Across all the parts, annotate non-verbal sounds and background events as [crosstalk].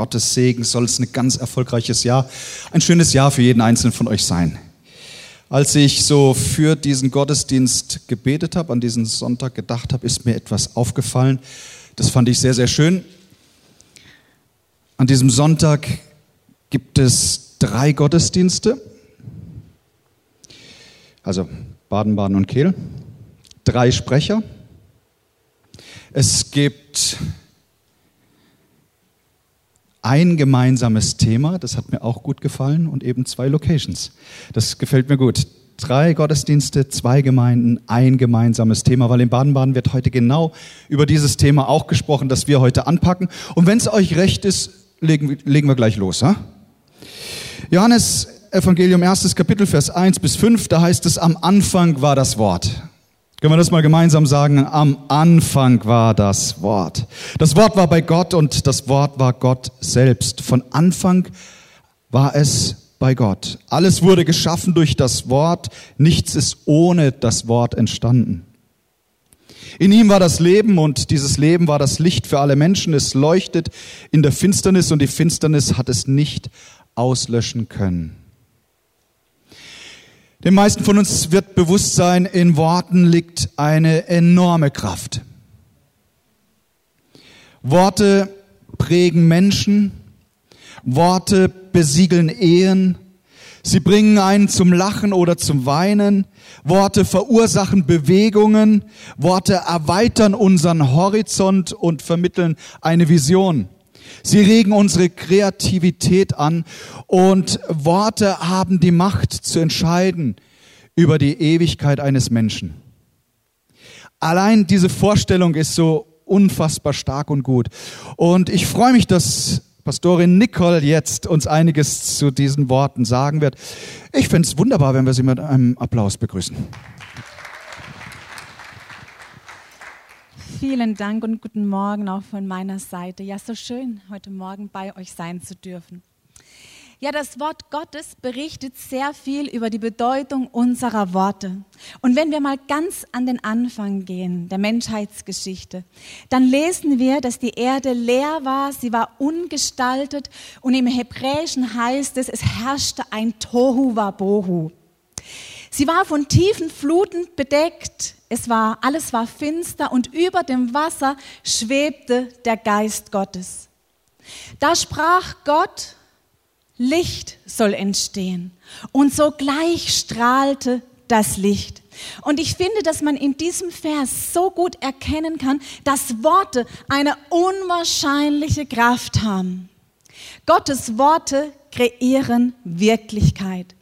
Gottes Segen soll es ein ganz erfolgreiches Jahr, ein schönes Jahr für jeden einzelnen von euch sein. Als ich so für diesen Gottesdienst gebetet habe, an diesen Sonntag gedacht habe, ist mir etwas aufgefallen. Das fand ich sehr, sehr schön. An diesem Sonntag gibt es drei Gottesdienste. Also Baden, Baden und Kehl. Drei Sprecher. Es gibt ein gemeinsames Thema, das hat mir auch gut gefallen, und eben zwei Locations. Das gefällt mir gut. Drei Gottesdienste, zwei Gemeinden, ein gemeinsames Thema, weil in Baden-Baden wird heute genau über dieses Thema auch gesprochen, das wir heute anpacken. Und wenn es euch recht ist, legen, legen wir gleich los. Ha? Johannes Evangelium, erstes Kapitel, Vers 1 bis 5, da heißt es, am Anfang war das Wort. Können wir das mal gemeinsam sagen? Am Anfang war das Wort. Das Wort war bei Gott und das Wort war Gott selbst. Von Anfang war es bei Gott. Alles wurde geschaffen durch das Wort. Nichts ist ohne das Wort entstanden. In ihm war das Leben und dieses Leben war das Licht für alle Menschen. Es leuchtet in der Finsternis und die Finsternis hat es nicht auslöschen können. Den meisten von uns wird bewusst sein, in Worten liegt eine enorme Kraft. Worte prägen Menschen, Worte besiegeln Ehen, sie bringen einen zum Lachen oder zum Weinen, Worte verursachen Bewegungen, Worte erweitern unseren Horizont und vermitteln eine Vision. Sie regen unsere Kreativität an und Worte haben die Macht zu entscheiden über die Ewigkeit eines Menschen. Allein diese Vorstellung ist so unfassbar stark und gut. Und ich freue mich, dass Pastorin Nicole jetzt uns einiges zu diesen Worten sagen wird. Ich finde es wunderbar, wenn wir sie mit einem Applaus begrüßen. Vielen Dank und guten Morgen auch von meiner Seite. Ja, so schön, heute Morgen bei euch sein zu dürfen. Ja, das Wort Gottes berichtet sehr viel über die Bedeutung unserer Worte. Und wenn wir mal ganz an den Anfang gehen, der Menschheitsgeschichte, dann lesen wir, dass die Erde leer war, sie war ungestaltet und im Hebräischen heißt es, es herrschte ein Tohu Wabohu. Sie war von tiefen Fluten bedeckt. Es war, alles war finster und über dem Wasser schwebte der Geist Gottes. Da sprach Gott, Licht soll entstehen. Und sogleich strahlte das Licht. Und ich finde, dass man in diesem Vers so gut erkennen kann, dass Worte eine unwahrscheinliche Kraft haben. Gottes Worte kreieren Wirklichkeit.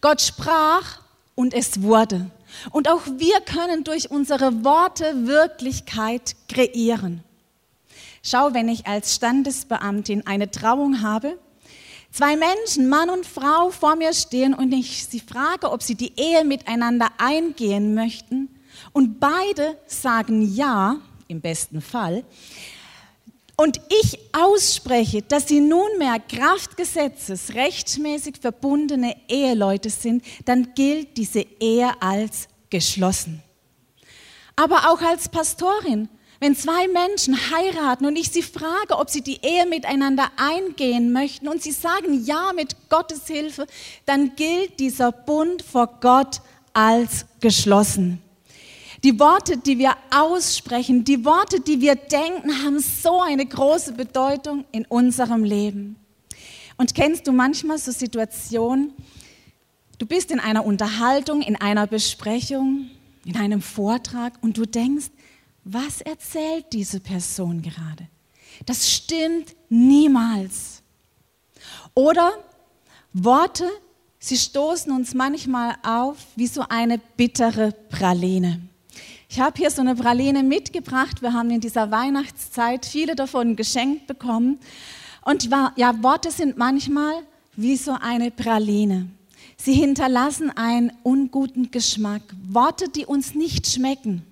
Gott sprach und es wurde. Und auch wir können durch unsere Worte Wirklichkeit kreieren. Schau, wenn ich als Standesbeamtin eine Trauung habe, zwei Menschen, Mann und Frau, vor mir stehen und ich sie frage, ob sie die Ehe miteinander eingehen möchten und beide sagen ja, im besten Fall, und ich ausspreche, dass sie nunmehr Kraftgesetzes rechtmäßig verbundene Eheleute sind, dann gilt diese Ehe als geschlossen. Aber auch als Pastorin, wenn zwei Menschen heiraten und ich sie frage, ob sie die Ehe miteinander eingehen möchten und sie sagen ja mit Gottes Hilfe, dann gilt dieser Bund vor Gott als geschlossen. Die Worte, die wir aussprechen, die Worte, die wir denken, haben so eine große Bedeutung in unserem Leben. Und kennst du manchmal so Situationen, du bist in einer Unterhaltung, in einer Besprechung, in einem Vortrag und du denkst, was erzählt diese Person gerade? Das stimmt niemals. Oder Worte, sie stoßen uns manchmal auf wie so eine bittere Praline. Ich habe hier so eine Praline mitgebracht. Wir haben in dieser Weihnachtszeit viele davon geschenkt bekommen. Und ja, Worte sind manchmal wie so eine Praline. Sie hinterlassen einen unguten Geschmack. Worte, die uns nicht schmecken.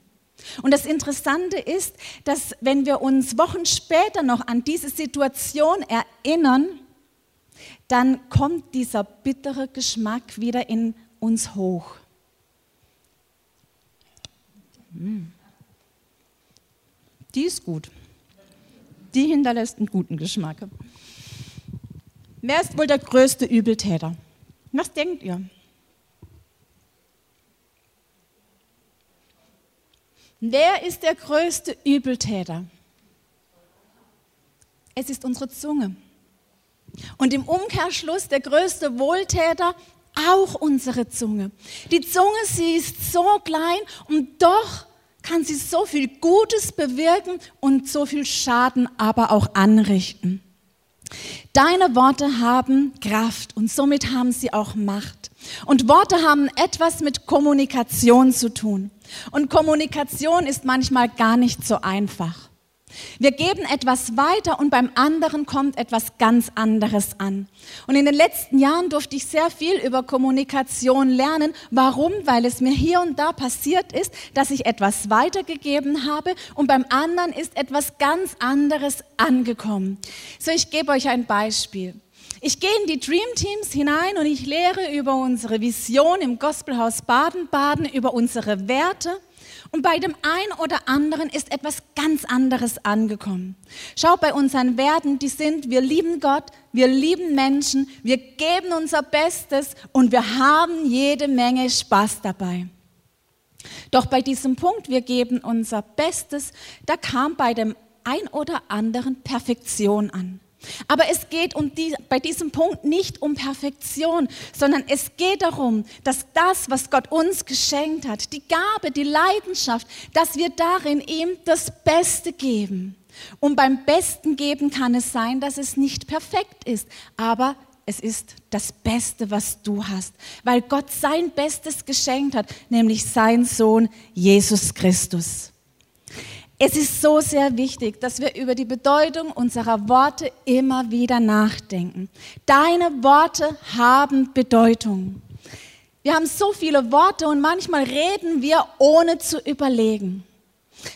Und das Interessante ist, dass wenn wir uns Wochen später noch an diese Situation erinnern, dann kommt dieser bittere Geschmack wieder in uns hoch. Die ist gut. Die hinterlässt einen guten Geschmack. Wer ist wohl der größte Übeltäter? Was denkt ihr? Wer ist der größte Übeltäter? Es ist unsere Zunge. Und im Umkehrschluss der größte Wohltäter auch unsere Zunge. Die Zunge, sie ist so klein und doch kann sie so viel Gutes bewirken und so viel Schaden aber auch anrichten. Deine Worte haben Kraft und somit haben sie auch Macht. Und Worte haben etwas mit Kommunikation zu tun. Und Kommunikation ist manchmal gar nicht so einfach. Wir geben etwas weiter und beim anderen kommt etwas ganz anderes an. Und in den letzten Jahren durfte ich sehr viel über Kommunikation lernen. Warum? Weil es mir hier und da passiert ist, dass ich etwas weitergegeben habe und beim anderen ist etwas ganz anderes angekommen. So, ich gebe euch ein Beispiel. Ich gehe in die Dream Teams hinein und ich lehre über unsere Vision im Gospelhaus Baden-Baden, über unsere Werte. Und bei dem einen oder anderen ist etwas ganz anderes angekommen. Schau bei unseren Werten, die sind, wir lieben Gott, wir lieben Menschen, wir geben unser Bestes und wir haben jede Menge Spaß dabei. Doch bei diesem Punkt, wir geben unser Bestes, da kam bei dem ein oder anderen Perfektion an. Aber es geht um die, bei diesem Punkt nicht um Perfektion, sondern es geht darum, dass das, was Gott uns geschenkt hat, die Gabe, die Leidenschaft, dass wir darin ihm das Beste geben. Und beim Besten geben kann es sein, dass es nicht perfekt ist, aber es ist das Beste, was du hast, weil Gott sein Bestes geschenkt hat, nämlich sein Sohn Jesus Christus. Es ist so sehr wichtig, dass wir über die Bedeutung unserer Worte immer wieder nachdenken. Deine Worte haben Bedeutung. Wir haben so viele Worte und manchmal reden wir ohne zu überlegen.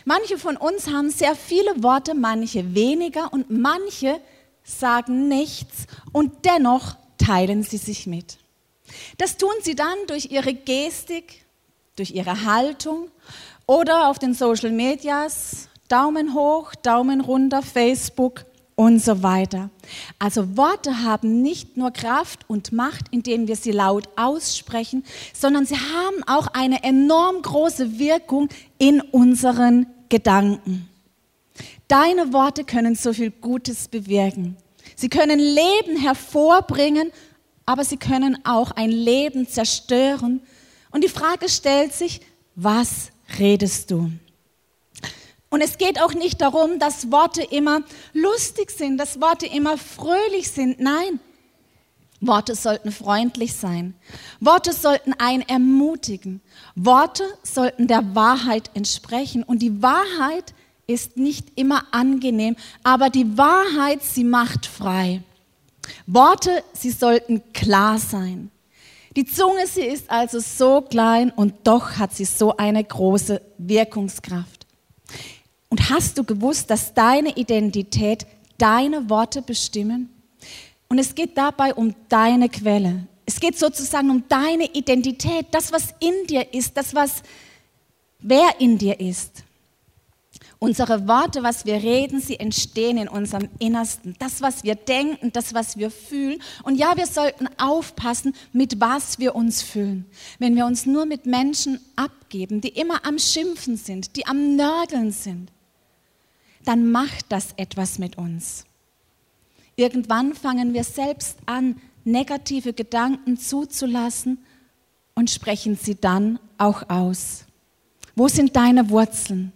Manche von uns haben sehr viele Worte, manche weniger und manche sagen nichts und dennoch teilen sie sich mit. Das tun sie dann durch ihre Gestik, durch ihre Haltung oder auf den Social Medias, Daumen hoch, Daumen runter, Facebook und so weiter. Also Worte haben nicht nur Kraft und Macht, indem wir sie laut aussprechen, sondern sie haben auch eine enorm große Wirkung in unseren Gedanken. Deine Worte können so viel Gutes bewirken. Sie können Leben hervorbringen, aber sie können auch ein Leben zerstören. Und die Frage stellt sich, was redest du? Und es geht auch nicht darum, dass Worte immer lustig sind, dass Worte immer fröhlich sind. Nein, Worte sollten freundlich sein. Worte sollten einen ermutigen. Worte sollten der Wahrheit entsprechen. Und die Wahrheit ist nicht immer angenehm, aber die Wahrheit, sie macht frei. Worte, sie sollten klar sein. Die Zunge, sie ist also so klein und doch hat sie so eine große Wirkungskraft. Und hast du gewusst, dass deine Identität deine Worte bestimmen? Und es geht dabei um deine Quelle. Es geht sozusagen um deine Identität, das, was in dir ist, das, was wer in dir ist. Unsere Worte, was wir reden, sie entstehen in unserem Innersten. Das, was wir denken, das, was wir fühlen. Und ja, wir sollten aufpassen, mit was wir uns fühlen. Wenn wir uns nur mit Menschen abgeben, die immer am Schimpfen sind, die am Nörgeln sind, dann macht das etwas mit uns. Irgendwann fangen wir selbst an, negative Gedanken zuzulassen und sprechen sie dann auch aus. Wo sind deine Wurzeln?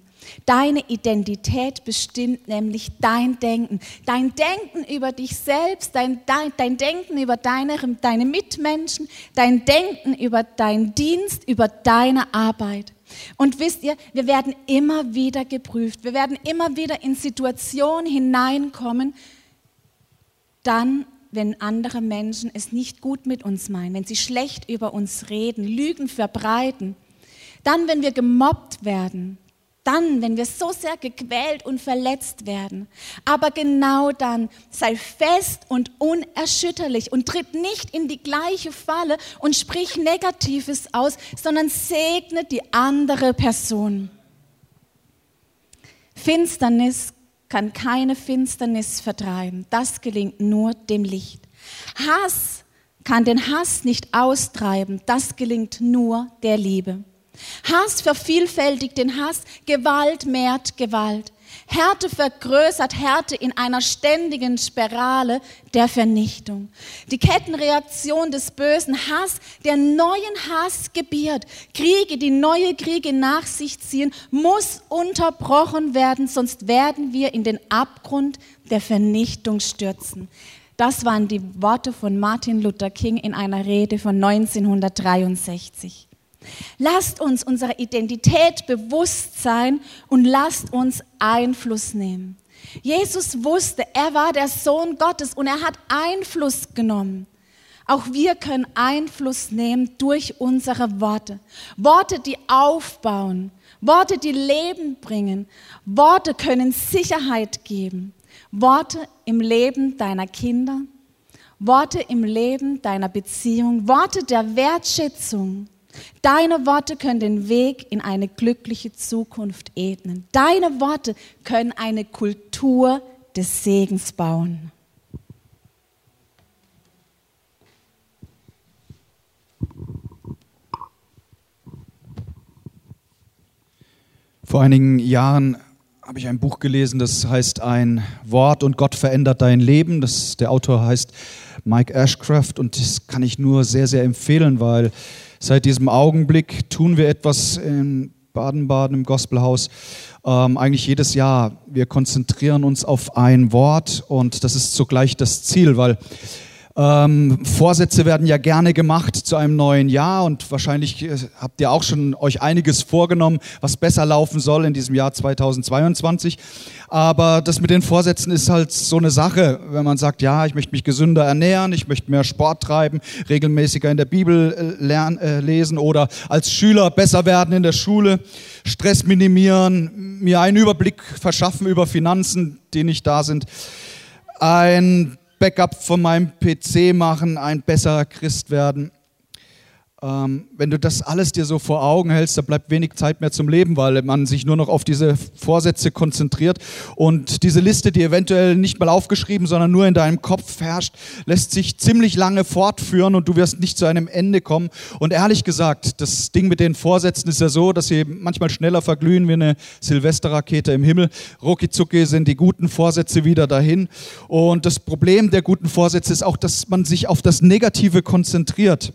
Deine Identität bestimmt nämlich dein Denken. Dein Denken über dich selbst, dein, dein, dein Denken über deine, deine Mitmenschen, dein Denken über deinen Dienst, über deine Arbeit. Und wisst ihr, wir werden immer wieder geprüft. Wir werden immer wieder in Situationen hineinkommen, dann, wenn andere Menschen es nicht gut mit uns meinen, wenn sie schlecht über uns reden, Lügen verbreiten, dann, wenn wir gemobbt werden, dann, wenn wir so sehr gequält und verletzt werden. Aber genau dann sei fest und unerschütterlich und tritt nicht in die gleiche Falle und sprich Negatives aus, sondern segne die andere Person. Finsternis kann keine Finsternis vertreiben. Das gelingt nur dem Licht. Hass kann den Hass nicht austreiben. Das gelingt nur der Liebe. Hass vervielfältigt den Hass, Gewalt mehrt Gewalt. Härte vergrößert Härte in einer ständigen Spirale der Vernichtung. Die Kettenreaktion des bösen Hass, der neuen Hass gebiert, Kriege, die neue Kriege nach sich ziehen, muss unterbrochen werden, sonst werden wir in den Abgrund der Vernichtung stürzen. Das waren die Worte von Martin Luther King in einer Rede von 1963. Lasst uns unserer Identität bewusst sein und lasst uns Einfluss nehmen. Jesus wusste, er war der Sohn Gottes und er hat Einfluss genommen. Auch wir können Einfluss nehmen durch unsere Worte. Worte, die aufbauen, Worte, die Leben bringen. Worte können Sicherheit geben. Worte im Leben deiner Kinder, Worte im Leben deiner Beziehung, Worte der Wertschätzung. Deine Worte können den Weg in eine glückliche Zukunft ebnen. Deine Worte können eine Kultur des Segens bauen. Vor einigen Jahren habe ich ein Buch gelesen, das heißt Ein Wort und Gott verändert dein Leben. Das, der Autor heißt Mike Ashcraft und das kann ich nur sehr, sehr empfehlen, weil Seit diesem Augenblick tun wir etwas in Baden-Baden im Gospelhaus. Ähm, eigentlich jedes Jahr. Wir konzentrieren uns auf ein Wort und das ist zugleich das Ziel, weil ähm, Vorsätze werden ja gerne gemacht zu einem neuen Jahr und wahrscheinlich äh, habt ihr auch schon euch einiges vorgenommen, was besser laufen soll in diesem Jahr 2022. Aber das mit den Vorsätzen ist halt so eine Sache, wenn man sagt, ja, ich möchte mich gesünder ernähren, ich möchte mehr Sport treiben, regelmäßiger in der Bibel äh, lernen, äh, lesen oder als Schüler besser werden in der Schule, Stress minimieren, mir einen Überblick verschaffen über Finanzen, die nicht da sind. Ein Backup von meinem PC machen, ein besserer Christ werden. Ähm, wenn du das alles dir so vor Augen hältst, da bleibt wenig Zeit mehr zum Leben, weil man sich nur noch auf diese Vorsätze konzentriert. Und diese Liste, die eventuell nicht mal aufgeschrieben, sondern nur in deinem Kopf herrscht, lässt sich ziemlich lange fortführen und du wirst nicht zu einem Ende kommen. Und ehrlich gesagt, das Ding mit den Vorsätzen ist ja so, dass sie manchmal schneller verglühen wie eine Silvesterrakete im Himmel. Rucki sind die guten Vorsätze wieder dahin. Und das Problem der guten Vorsätze ist auch, dass man sich auf das Negative konzentriert.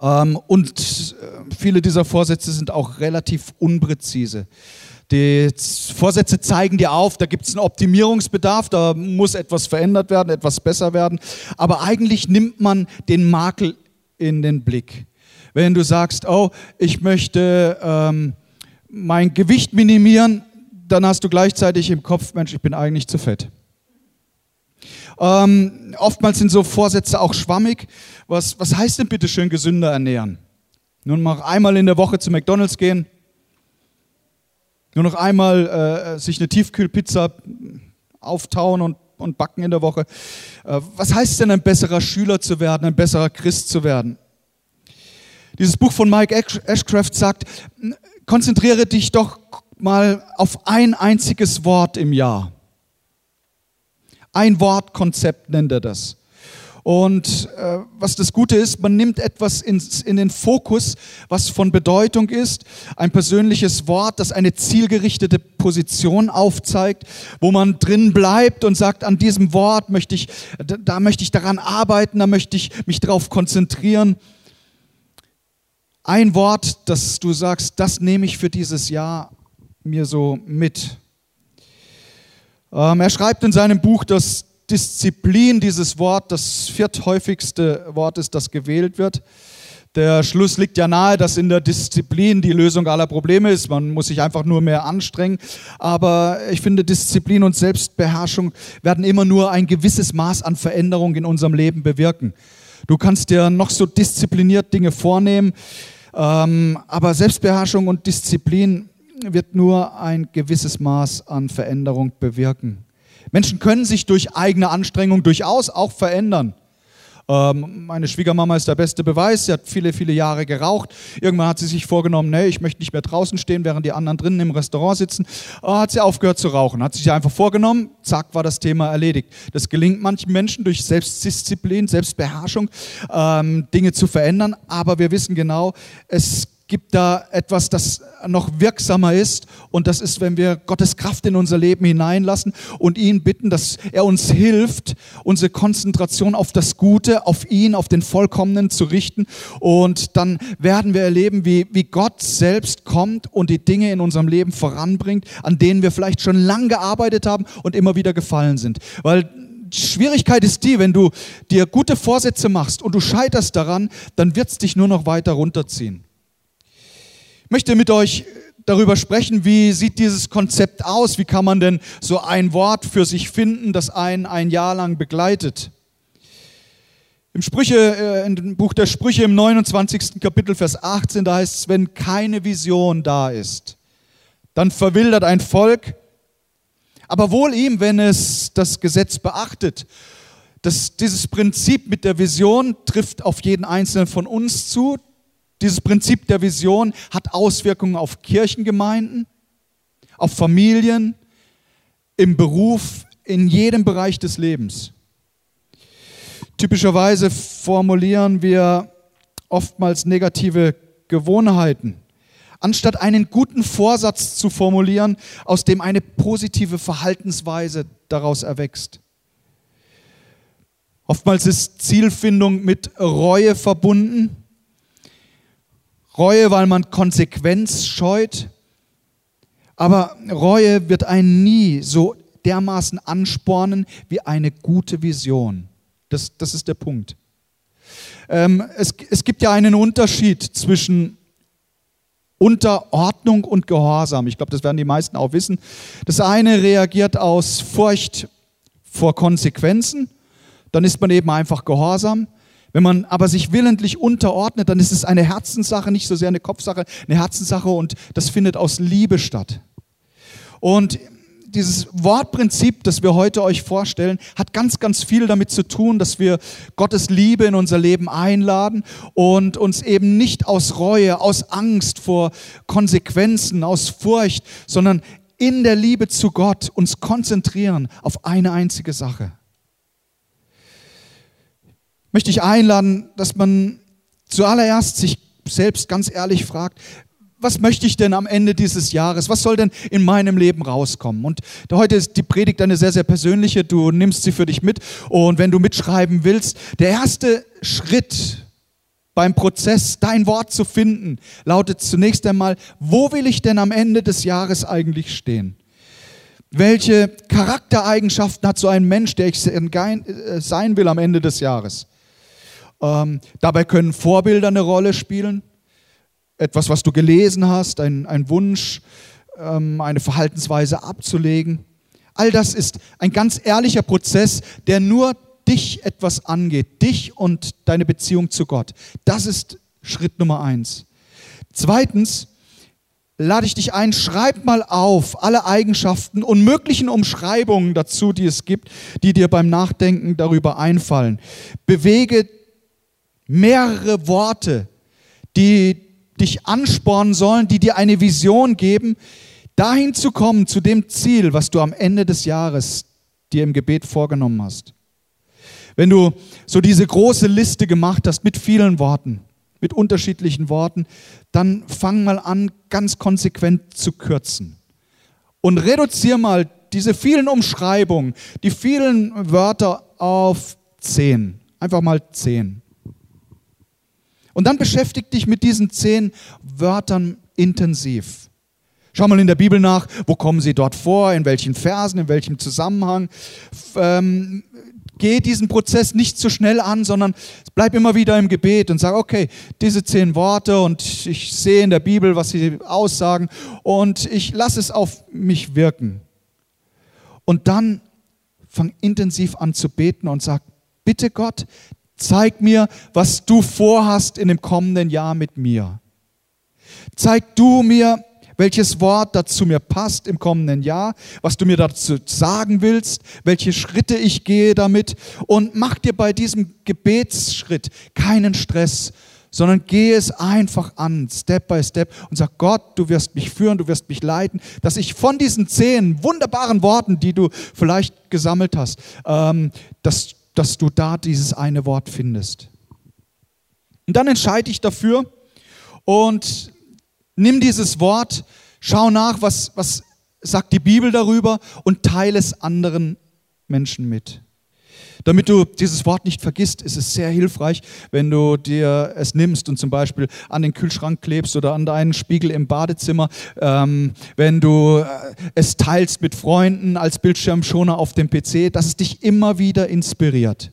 Ähm, und äh, viele dieser Vorsätze sind auch relativ unpräzise. Die Vorsätze zeigen dir auf, da gibt es einen Optimierungsbedarf, da muss etwas verändert werden, etwas besser werden. Aber eigentlich nimmt man den Makel in den Blick. Wenn du sagst, oh, ich möchte ähm, mein Gewicht minimieren, dann hast du gleichzeitig im Kopf, Mensch, ich bin eigentlich zu fett. Ähm, oftmals sind so Vorsätze auch schwammig. Was, was heißt denn bitte schön gesünder ernähren? Nur noch einmal in der Woche zu McDonalds gehen? Nur noch einmal äh, sich eine Tiefkühlpizza auftauen und, und backen in der Woche? Äh, was heißt denn ein besserer Schüler zu werden, ein besserer Christ zu werden? Dieses Buch von Mike Ashcraft sagt, konzentriere dich doch mal auf ein einziges Wort im Jahr. Ein Wortkonzept nennt er das. Und äh, was das Gute ist, man nimmt etwas ins, in den Fokus, was von Bedeutung ist, ein persönliches Wort, das eine zielgerichtete Position aufzeigt, wo man drin bleibt und sagt, an diesem Wort möchte ich, da, da möchte ich daran arbeiten, da möchte ich mich darauf konzentrieren. Ein Wort, das du sagst, das nehme ich für dieses Jahr mir so mit. Ähm, er schreibt in seinem Buch, dass Disziplin dieses Wort das vierthäufigste Wort ist, das gewählt wird. Der Schluss liegt ja nahe, dass in der Disziplin die Lösung aller Probleme ist. Man muss sich einfach nur mehr anstrengen. Aber ich finde, Disziplin und Selbstbeherrschung werden immer nur ein gewisses Maß an Veränderung in unserem Leben bewirken. Du kannst dir noch so diszipliniert Dinge vornehmen, ähm, aber Selbstbeherrschung und Disziplin wird nur ein gewisses Maß an Veränderung bewirken. Menschen können sich durch eigene Anstrengung durchaus auch verändern. Ähm, meine Schwiegermama ist der beste Beweis. Sie hat viele, viele Jahre geraucht. Irgendwann hat sie sich vorgenommen, nee, ich möchte nicht mehr draußen stehen, während die anderen drinnen im Restaurant sitzen. Äh, hat sie aufgehört zu rauchen. Hat sich einfach vorgenommen, zack, war das Thema erledigt. Das gelingt manchen Menschen durch Selbstdisziplin, Selbstbeherrschung, ähm, Dinge zu verändern. Aber wir wissen genau, es gibt da etwas, das noch wirksamer ist. Und das ist, wenn wir Gottes Kraft in unser Leben hineinlassen und ihn bitten, dass er uns hilft, unsere Konzentration auf das Gute, auf ihn, auf den Vollkommenen zu richten. Und dann werden wir erleben, wie, wie Gott selbst kommt und die Dinge in unserem Leben voranbringt, an denen wir vielleicht schon lange gearbeitet haben und immer wieder gefallen sind. Weil Schwierigkeit ist die, wenn du dir gute Vorsätze machst und du scheiterst daran, dann wird es dich nur noch weiter runterziehen. Ich möchte mit euch darüber sprechen, wie sieht dieses Konzept aus, wie kann man denn so ein Wort für sich finden, das einen ein Jahr lang begleitet. Im Sprüche, äh, im Buch der Sprüche im 29. Kapitel, Vers 18, da heißt es, wenn keine Vision da ist, dann verwildert ein Volk, aber wohl ihm, wenn es das Gesetz beachtet. Das, dieses Prinzip mit der Vision trifft auf jeden Einzelnen von uns zu. Dieses Prinzip der Vision hat Auswirkungen auf Kirchengemeinden, auf Familien, im Beruf, in jedem Bereich des Lebens. Typischerweise formulieren wir oftmals negative Gewohnheiten, anstatt einen guten Vorsatz zu formulieren, aus dem eine positive Verhaltensweise daraus erwächst. Oftmals ist Zielfindung mit Reue verbunden Reue, weil man Konsequenz scheut. Aber Reue wird einen nie so dermaßen anspornen wie eine gute Vision. Das, das ist der Punkt. Ähm, es, es gibt ja einen Unterschied zwischen Unterordnung und Gehorsam. Ich glaube, das werden die meisten auch wissen. Das eine reagiert aus Furcht vor Konsequenzen, dann ist man eben einfach gehorsam. Wenn man aber sich willentlich unterordnet, dann ist es eine Herzenssache, nicht so sehr eine Kopfsache, eine Herzenssache und das findet aus Liebe statt. Und dieses Wortprinzip, das wir heute euch vorstellen, hat ganz, ganz viel damit zu tun, dass wir Gottes Liebe in unser Leben einladen und uns eben nicht aus Reue, aus Angst vor Konsequenzen, aus Furcht, sondern in der Liebe zu Gott uns konzentrieren auf eine einzige Sache möchte ich einladen, dass man zuallererst sich selbst ganz ehrlich fragt, was möchte ich denn am Ende dieses Jahres? Was soll denn in meinem Leben rauskommen? Und heute ist die Predigt eine sehr, sehr persönliche. Du nimmst sie für dich mit. Und wenn du mitschreiben willst, der erste Schritt beim Prozess, dein Wort zu finden, lautet zunächst einmal, wo will ich denn am Ende des Jahres eigentlich stehen? Welche Charaktereigenschaften hat so ein Mensch, der ich äh, sein will am Ende des Jahres? Ähm, dabei können Vorbilder eine Rolle spielen. Etwas, was du gelesen hast, ein, ein Wunsch, ähm, eine Verhaltensweise abzulegen. All das ist ein ganz ehrlicher Prozess, der nur dich etwas angeht, dich und deine Beziehung zu Gott. Das ist Schritt Nummer eins. Zweitens, lade ich dich ein, schreib mal auf alle Eigenschaften und möglichen Umschreibungen dazu, die es gibt, die dir beim Nachdenken darüber einfallen. Bewege mehrere Worte, die dich anspornen sollen, die dir eine Vision geben, dahin zu kommen, zu dem Ziel, was du am Ende des Jahres dir im Gebet vorgenommen hast. Wenn du so diese große Liste gemacht hast mit vielen Worten, mit unterschiedlichen Worten, dann fang mal an, ganz konsequent zu kürzen. Und reduziere mal diese vielen Umschreibungen, die vielen Wörter auf zehn. Einfach mal zehn. Und dann beschäftige dich mit diesen zehn Wörtern intensiv. Schau mal in der Bibel nach, wo kommen sie dort vor, in welchen Versen, in welchem Zusammenhang. Ähm, geh diesen Prozess nicht zu schnell an, sondern bleib immer wieder im Gebet und sag, okay, diese zehn Worte und ich sehe in der Bibel, was sie aussagen und ich lasse es auf mich wirken. Und dann fang intensiv an zu beten und sag, bitte Gott, Zeig mir, was du vorhast in dem kommenden Jahr mit mir. Zeig du mir, welches Wort dazu mir passt im kommenden Jahr, was du mir dazu sagen willst, welche Schritte ich gehe damit und mach dir bei diesem Gebetsschritt keinen Stress, sondern gehe es einfach an, Step by Step und sag Gott, du wirst mich führen, du wirst mich leiten, dass ich von diesen zehn wunderbaren Worten, die du vielleicht gesammelt hast, ähm, dass, dass du da dieses eine Wort findest. Und dann entscheide ich dafür und nimm dieses Wort, schau nach, was, was sagt die Bibel darüber und teile es anderen Menschen mit. Damit du dieses Wort nicht vergisst, ist es sehr hilfreich, wenn du dir es nimmst und zum Beispiel an den Kühlschrank klebst oder an deinen Spiegel im Badezimmer, ähm, wenn du äh, es teilst mit Freunden als Bildschirmschoner auf dem PC, dass es dich immer wieder inspiriert.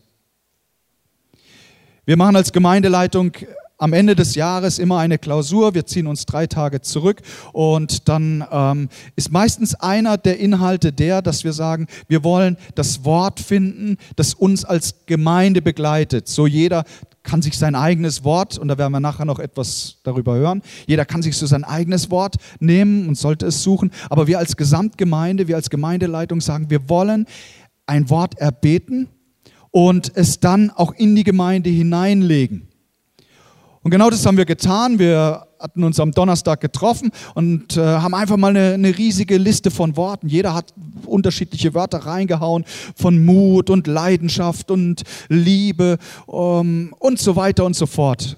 Wir machen als Gemeindeleitung am Ende des Jahres immer eine Klausur. Wir ziehen uns drei Tage zurück und dann ähm, ist meistens einer der Inhalte der, dass wir sagen, wir wollen das Wort finden, das uns als Gemeinde begleitet. So jeder kann sich sein eigenes Wort, und da werden wir nachher noch etwas darüber hören, jeder kann sich so sein eigenes Wort nehmen und sollte es suchen. Aber wir als Gesamtgemeinde, wir als Gemeindeleitung sagen, wir wollen ein Wort erbeten und es dann auch in die Gemeinde hineinlegen. Und genau das haben wir getan. Wir hatten uns am Donnerstag getroffen und äh, haben einfach mal eine, eine, riesige Liste von Worten. Jeder hat unterschiedliche Wörter reingehauen von Mut und Leidenschaft und Liebe um, und so weiter und so fort.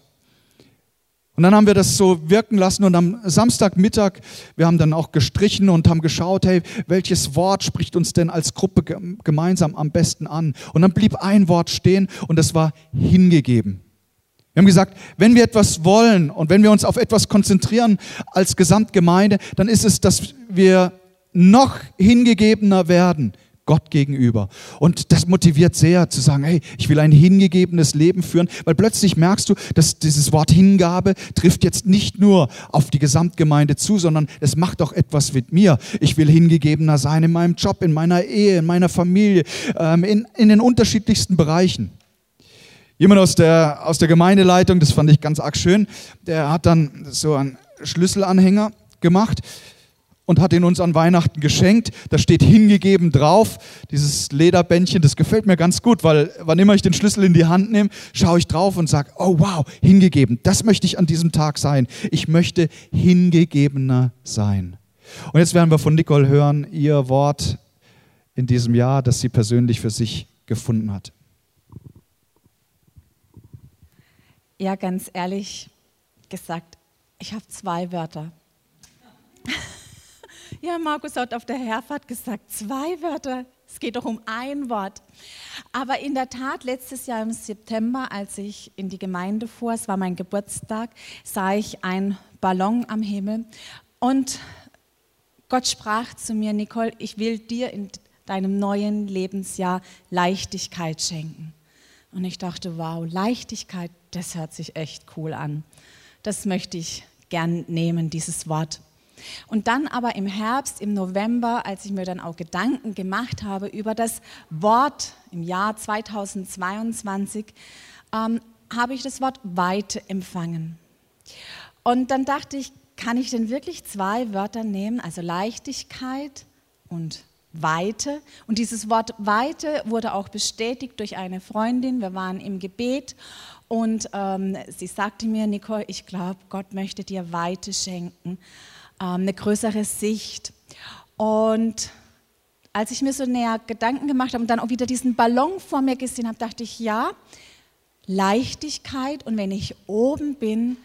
Und dann haben wir das so wirken lassen und am Samstagmittag, wir haben dann auch gestrichen und haben geschaut, hey, welches Wort spricht uns denn als Gruppe gemeinsam am besten an? Und dann blieb ein Wort stehen und das war hingegeben. Wir haben gesagt, wenn wir etwas wollen und wenn wir uns auf etwas konzentrieren als Gesamtgemeinde, dann ist es, dass wir noch hingegebener werden Gott gegenüber. Und das motiviert sehr zu sagen, hey, ich will ein hingegebenes Leben führen, weil plötzlich merkst du, dass dieses Wort Hingabe trifft jetzt nicht nur auf die Gesamtgemeinde zu, sondern es macht auch etwas mit mir. Ich will hingegebener sein in meinem Job, in meiner Ehe, in meiner Familie, ähm, in, in den unterschiedlichsten Bereichen. Jemand aus der, aus der Gemeindeleitung, das fand ich ganz arg schön, der hat dann so einen Schlüsselanhänger gemacht und hat ihn uns an Weihnachten geschenkt. Da steht hingegeben drauf, dieses Lederbändchen, das gefällt mir ganz gut, weil wann immer ich den Schlüssel in die Hand nehme, schaue ich drauf und sage, oh wow, hingegeben, das möchte ich an diesem Tag sein. Ich möchte hingegebener sein. Und jetzt werden wir von Nicole hören, ihr Wort in diesem Jahr, das sie persönlich für sich gefunden hat. Ja, ganz ehrlich gesagt, ich habe zwei Wörter. [laughs] ja, Markus hat auf der Herfahrt gesagt, zwei Wörter. Es geht doch um ein Wort. Aber in der Tat, letztes Jahr im September, als ich in die Gemeinde fuhr, es war mein Geburtstag, sah ich einen Ballon am Himmel und Gott sprach zu mir, Nicole, ich will dir in deinem neuen Lebensjahr Leichtigkeit schenken. Und ich dachte, wow, Leichtigkeit, das hört sich echt cool an. Das möchte ich gern nehmen, dieses Wort. Und dann aber im Herbst, im November, als ich mir dann auch Gedanken gemacht habe über das Wort im Jahr 2022, ähm, habe ich das Wort Weite empfangen. Und dann dachte ich, kann ich denn wirklich zwei Wörter nehmen, also Leichtigkeit und Weite. Und dieses Wort Weite wurde auch bestätigt durch eine Freundin. Wir waren im Gebet und ähm, sie sagte mir, Nicole, ich glaube, Gott möchte dir Weite schenken, ähm, eine größere Sicht. Und als ich mir so näher Gedanken gemacht habe und dann auch wieder diesen Ballon vor mir gesehen habe, dachte ich, ja, Leichtigkeit und wenn ich oben bin,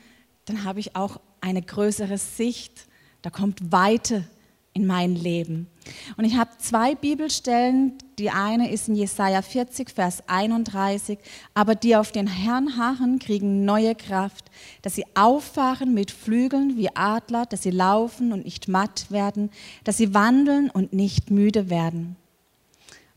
dann habe ich auch eine größere Sicht. Da kommt Weite in mein Leben. Und ich habe zwei Bibelstellen. Die eine ist in Jesaja 40, Vers 31. Aber die auf den Herrn harren, kriegen neue Kraft, dass sie auffahren mit Flügeln wie Adler, dass sie laufen und nicht matt werden, dass sie wandeln und nicht müde werden.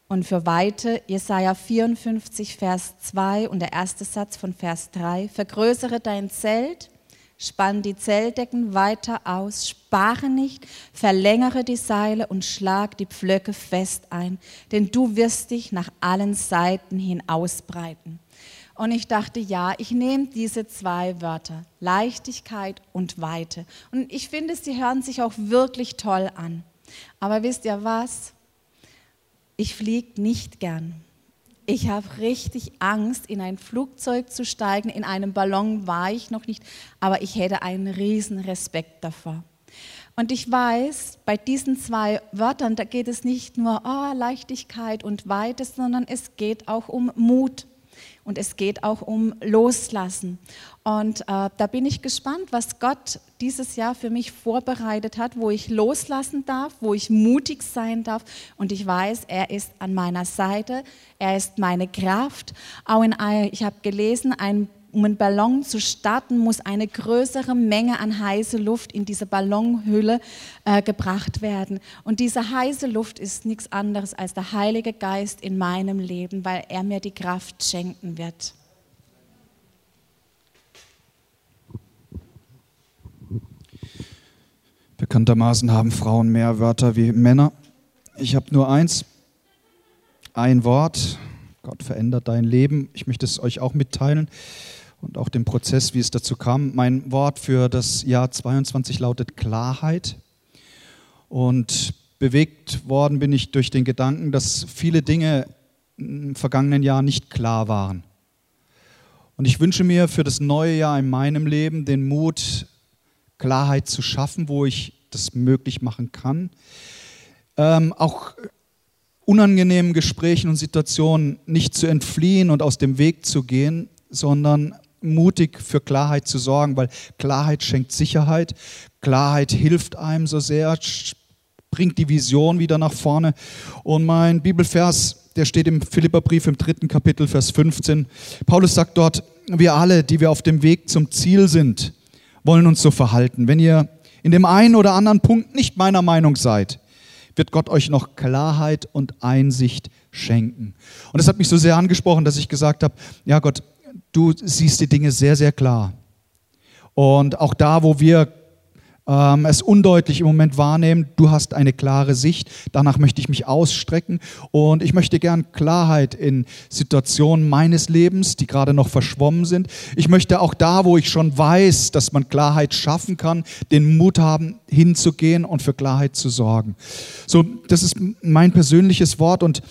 Und für Weite Jesaja 54, Vers 2 und der erste Satz von Vers 3. Vergrößere dein Zelt Spann die Zelldecken weiter aus, spare nicht, verlängere die Seile und schlag die Pflöcke fest ein, denn du wirst dich nach allen Seiten hin ausbreiten. Und ich dachte, ja, ich nehme diese zwei Wörter, Leichtigkeit und Weite. Und ich finde, sie hören sich auch wirklich toll an. Aber wisst ihr was? Ich fliege nicht gern. Ich habe richtig Angst, in ein Flugzeug zu steigen. In einem Ballon war ich noch nicht, aber ich hätte einen riesen Respekt davor. Und ich weiß, bei diesen zwei Wörtern, da geht es nicht nur oh, Leichtigkeit und Weite, sondern es geht auch um Mut und es geht auch um Loslassen. Und äh, da bin ich gespannt, was Gott dieses Jahr für mich vorbereitet hat, wo ich loslassen darf, wo ich mutig sein darf. Und ich weiß, er ist an meiner Seite, er ist meine Kraft. Auch in, ich habe gelesen, ein um einen Ballon zu starten, muss eine größere Menge an heiße Luft in diese Ballonhülle äh, gebracht werden. Und diese heiße Luft ist nichts anderes als der Heilige Geist in meinem Leben, weil er mir die Kraft schenken wird. Bekanntermaßen haben Frauen mehr Wörter wie Männer. Ich habe nur eins, ein Wort. Gott verändert dein Leben. Ich möchte es euch auch mitteilen und auch dem Prozess, wie es dazu kam. Mein Wort für das Jahr 22 lautet Klarheit. Und bewegt worden bin ich durch den Gedanken, dass viele Dinge im vergangenen Jahr nicht klar waren. Und ich wünsche mir für das neue Jahr in meinem Leben den Mut, Klarheit zu schaffen, wo ich das möglich machen kann. Ähm, auch unangenehmen Gesprächen und Situationen nicht zu entfliehen und aus dem Weg zu gehen, sondern mutig für Klarheit zu sorgen, weil Klarheit schenkt Sicherheit, Klarheit hilft einem so sehr, bringt die Vision wieder nach vorne. Und mein Bibelvers, der steht im Philipperbrief im dritten Kapitel, Vers 15. Paulus sagt dort, wir alle, die wir auf dem Weg zum Ziel sind, wollen uns so verhalten. Wenn ihr in dem einen oder anderen Punkt nicht meiner Meinung seid, wird Gott euch noch Klarheit und Einsicht schenken. Und das hat mich so sehr angesprochen, dass ich gesagt habe, ja Gott, du siehst die Dinge sehr, sehr klar. Und auch da, wo wir ähm, es undeutlich im Moment wahrnehmen, du hast eine klare Sicht. Danach möchte ich mich ausstrecken und ich möchte gern Klarheit in Situationen meines Lebens, die gerade noch verschwommen sind. Ich möchte auch da, wo ich schon weiß, dass man Klarheit schaffen kann, den Mut haben, hinzugehen und für Klarheit zu sorgen. So, das ist mein persönliches Wort und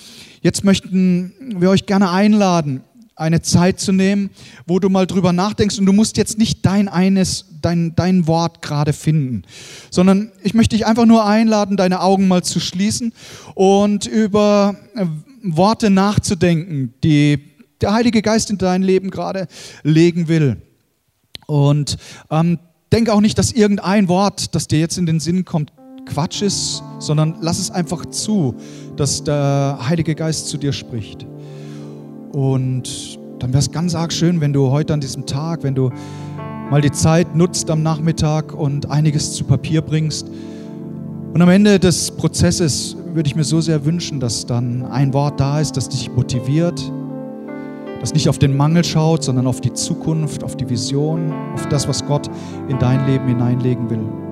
jetzt möchten wir euch gerne einladen, eine Zeit zu nehmen, wo du mal drüber nachdenkst und du musst jetzt nicht dein eines, dein, dein Wort gerade finden, sondern ich möchte dich einfach nur einladen, deine Augen mal zu schließen und über äh, Worte nachzudenken, die der Heilige Geist in dein Leben gerade legen will. Und ähm, denk auch nicht, dass irgendein Wort, das dir jetzt in den Sinn kommt, Quatsch ist, sondern lass es einfach zu, dass der Heilige Geist zu dir spricht. Und dann wäre es ganz arg schön, wenn du heute an diesem Tag, wenn du mal die Zeit nutzt am Nachmittag und einiges zu Papier bringst. Und am Ende des Prozesses würde ich mir so sehr wünschen, dass dann ein Wort da ist, das dich motiviert, das nicht auf den Mangel schaut, sondern auf die Zukunft, auf die Vision, auf das, was Gott in dein Leben hineinlegen will.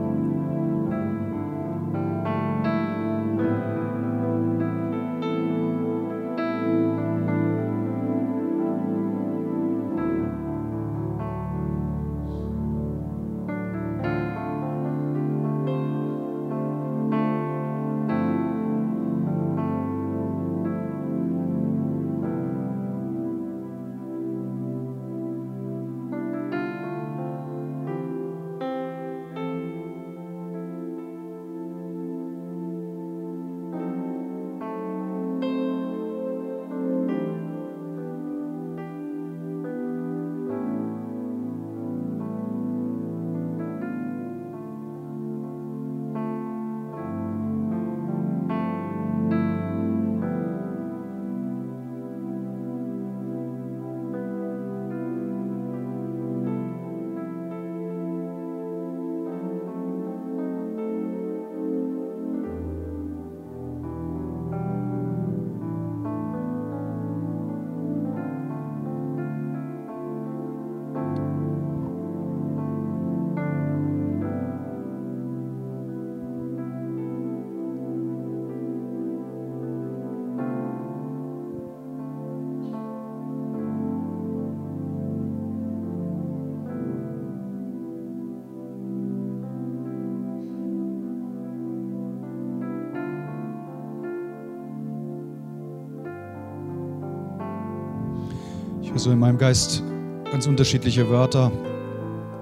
Höre so in meinem Geist ganz unterschiedliche Wörter.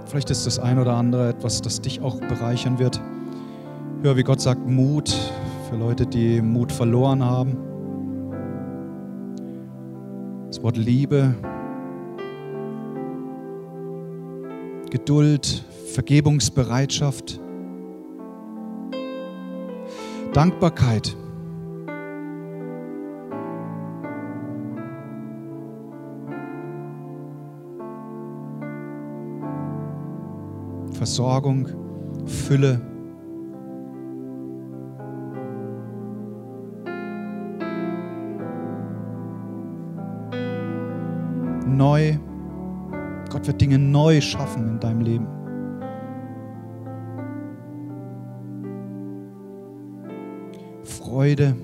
Vielleicht ist das ein oder andere etwas, das dich auch bereichern wird. Höre, wie Gott sagt, Mut für Leute, die Mut verloren haben. Das Wort Liebe, Geduld, Vergebungsbereitschaft, Dankbarkeit. Versorgung, Fülle. Neu. Gott wird Dinge neu schaffen in deinem Leben. Freude.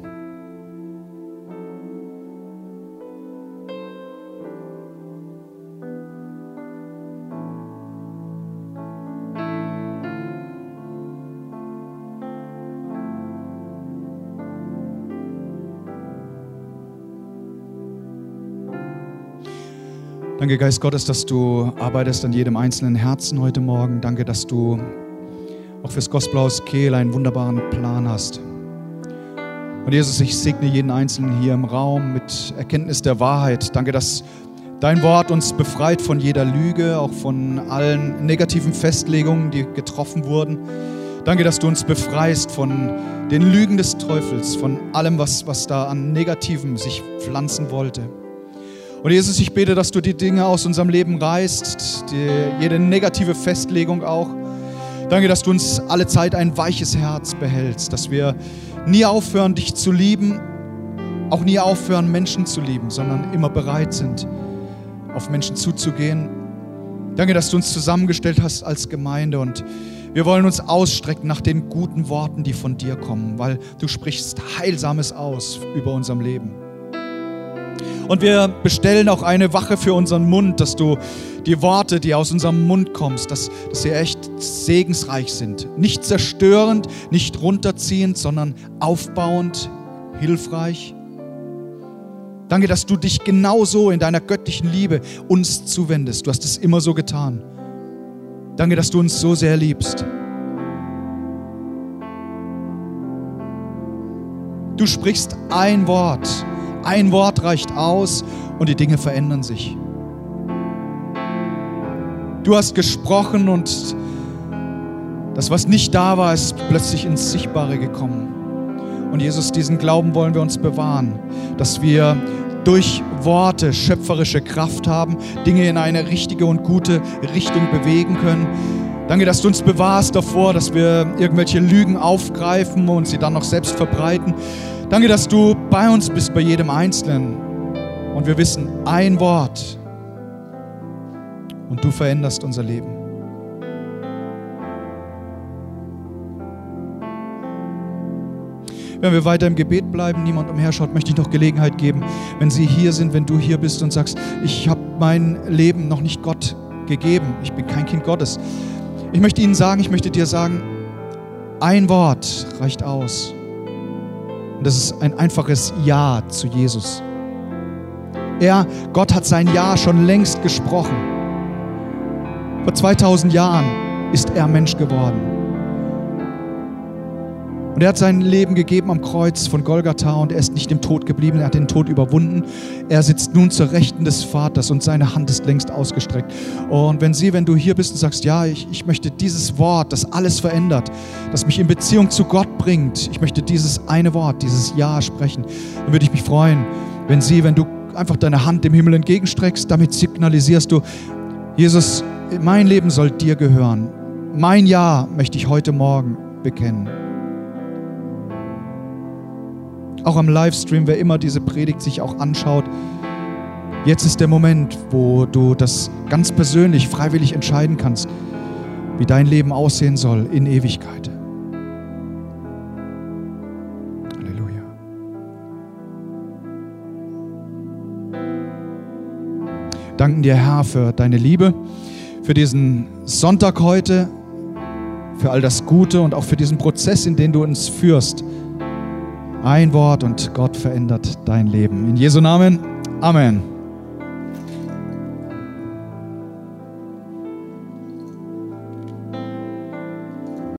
Danke, Geist Gottes, dass du arbeitest an jedem einzelnen Herzen heute Morgen. Danke, dass du auch fürs Gospelhaus Kehl einen wunderbaren Plan hast. Und Jesus, ich segne jeden Einzelnen hier im Raum mit Erkenntnis der Wahrheit. Danke, dass dein Wort uns befreit von jeder Lüge, auch von allen negativen Festlegungen, die getroffen wurden. Danke, dass du uns befreist von den Lügen des Teufels, von allem, was, was da an Negativem sich pflanzen wollte. Und Jesus, ich bete, dass du die Dinge aus unserem Leben reißt, die, jede negative Festlegung auch. Danke, dass du uns alle Zeit ein weiches Herz behältst, dass wir nie aufhören, dich zu lieben, auch nie aufhören, Menschen zu lieben, sondern immer bereit sind, auf Menschen zuzugehen. Danke, dass du uns zusammengestellt hast als Gemeinde und wir wollen uns ausstrecken nach den guten Worten, die von dir kommen, weil du sprichst Heilsames aus über unserem Leben. Und wir bestellen auch eine Wache für unseren Mund, dass du die Worte, die aus unserem Mund kommst, dass, dass sie echt segensreich sind. Nicht zerstörend, nicht runterziehend, sondern aufbauend, hilfreich. Danke, dass du dich genauso in deiner göttlichen Liebe uns zuwendest. Du hast es immer so getan. Danke, dass du uns so sehr liebst. Du sprichst ein Wort ein Wort reicht aus und die Dinge verändern sich. Du hast gesprochen und das, was nicht da war, ist plötzlich ins Sichtbare gekommen. Und Jesus, diesen Glauben wollen wir uns bewahren, dass wir durch Worte schöpferische Kraft haben, Dinge in eine richtige und gute Richtung bewegen können. Danke, dass du uns bewahrst davor, dass wir irgendwelche Lügen aufgreifen und sie dann noch selbst verbreiten. Danke, dass du bei uns bist, bei jedem Einzelnen. Und wir wissen ein Wort und du veränderst unser Leben. Wenn wir weiter im Gebet bleiben, niemand umherschaut, möchte ich noch Gelegenheit geben, wenn Sie hier sind, wenn du hier bist und sagst, ich habe mein Leben noch nicht Gott gegeben, ich bin kein Kind Gottes. Ich möchte Ihnen sagen, ich möchte dir sagen, ein Wort reicht aus. Und das ist ein einfaches Ja zu Jesus. Er, Gott hat sein Ja schon längst gesprochen. Vor 2000 Jahren ist er Mensch geworden. Und er hat sein Leben gegeben am Kreuz von Golgatha und er ist nicht im Tod geblieben, er hat den Tod überwunden. Er sitzt nun zur Rechten des Vaters und seine Hand ist längst ausgestreckt. Und wenn Sie, wenn du hier bist und sagst, ja, ich, ich möchte dieses Wort, das alles verändert, das mich in Beziehung zu Gott bringt, ich möchte dieses eine Wort, dieses Ja sprechen, dann würde ich mich freuen, wenn Sie, wenn du einfach deine Hand dem Himmel entgegenstreckst, damit signalisierst du, Jesus, mein Leben soll dir gehören. Mein Ja möchte ich heute Morgen bekennen auch am Livestream, wer immer diese Predigt sich auch anschaut. Jetzt ist der Moment, wo du das ganz persönlich, freiwillig entscheiden kannst, wie dein Leben aussehen soll in Ewigkeit. Halleluja. Danken dir, Herr, für deine Liebe, für diesen Sonntag heute, für all das Gute und auch für diesen Prozess, in den du uns führst ein Wort und Gott verändert dein Leben. In Jesu Namen. Amen.